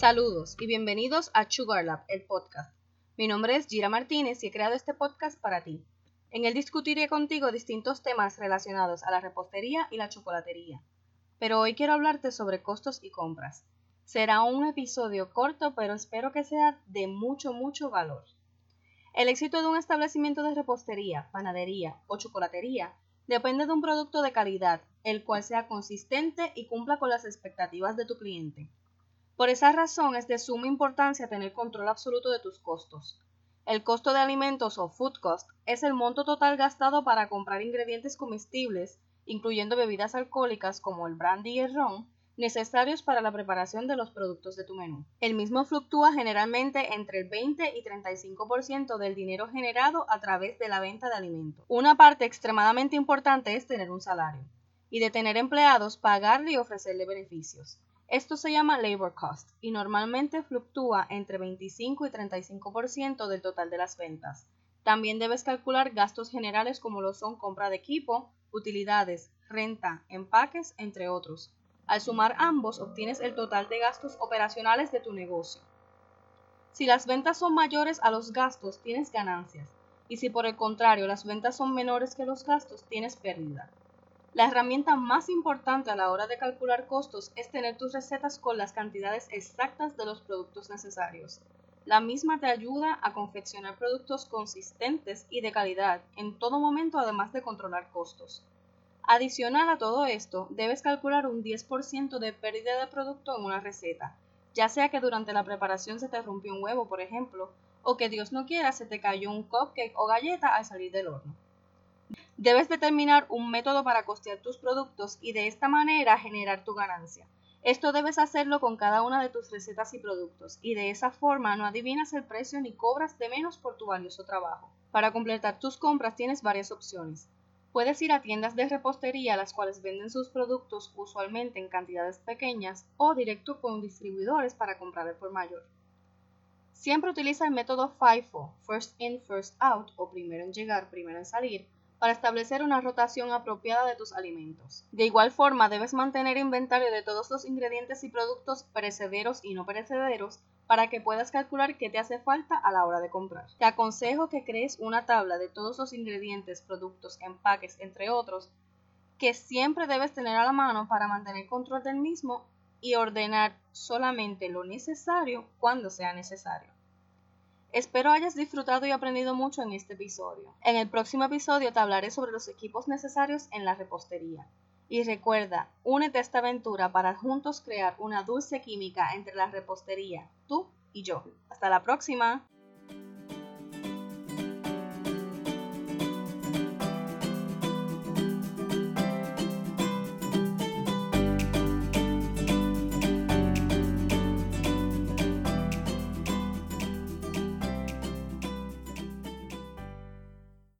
Saludos y bienvenidos a Sugar Lab, el podcast. Mi nombre es Gira Martínez y he creado este podcast para ti. En él discutiré contigo distintos temas relacionados a la repostería y la chocolatería. Pero hoy quiero hablarte sobre costos y compras. Será un episodio corto, pero espero que sea de mucho, mucho valor. El éxito de un establecimiento de repostería, panadería o chocolatería depende de un producto de calidad, el cual sea consistente y cumpla con las expectativas de tu cliente. Por esa razón es de suma importancia tener control absoluto de tus costos. El costo de alimentos o food cost es el monto total gastado para comprar ingredientes comestibles, incluyendo bebidas alcohólicas como el brandy y el ron, necesarios para la preparación de los productos de tu menú. El mismo fluctúa generalmente entre el 20 y 35% del dinero generado a través de la venta de alimentos. Una parte extremadamente importante es tener un salario y de tener empleados, pagarle y ofrecerle beneficios. Esto se llama labor cost y normalmente fluctúa entre 25 y 35% del total de las ventas. También debes calcular gastos generales como lo son compra de equipo, utilidades, renta, empaques, entre otros. Al sumar ambos obtienes el total de gastos operacionales de tu negocio. Si las ventas son mayores a los gastos, tienes ganancias, y si por el contrario las ventas son menores que los gastos, tienes pérdida. La herramienta más importante a la hora de calcular costos es tener tus recetas con las cantidades exactas de los productos necesarios. La misma te ayuda a confeccionar productos consistentes y de calidad en todo momento además de controlar costos. Adicional a todo esto, debes calcular un 10% de pérdida de producto en una receta, ya sea que durante la preparación se te rompió un huevo, por ejemplo, o que Dios no quiera se te cayó un cupcake o galleta al salir del horno. Debes determinar un método para costear tus productos y de esta manera generar tu ganancia. Esto debes hacerlo con cada una de tus recetas y productos, y de esa forma no adivinas el precio ni cobras de menos por tu valioso trabajo. Para completar tus compras tienes varias opciones. Puedes ir a tiendas de repostería las cuales venden sus productos usualmente en cantidades pequeñas o directo con distribuidores para comprar por mayor. Siempre utiliza el método FIFO, First In, First Out o primero en llegar, primero en salir, para establecer una rotación apropiada de tus alimentos. De igual forma, debes mantener inventario de todos los ingredientes y productos perecederos y no perecederos para que puedas calcular qué te hace falta a la hora de comprar. Te aconsejo que crees una tabla de todos los ingredientes, productos, empaques, entre otros, que siempre debes tener a la mano para mantener control del mismo y ordenar solamente lo necesario cuando sea necesario. Espero hayas disfrutado y aprendido mucho en este episodio. En el próximo episodio te hablaré sobre los equipos necesarios en la repostería. Y recuerda, únete a esta aventura para juntos crear una dulce química entre la repostería, tú y yo. Hasta la próxima.